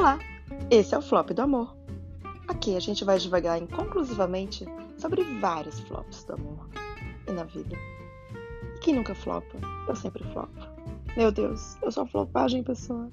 Olá, esse é o Flop do Amor. Aqui a gente vai devagar inconclusivamente sobre vários flops do amor e na vida. E quem nunca flopa? Eu sempre flopo. Meu Deus, eu sou flopagem, pessoa.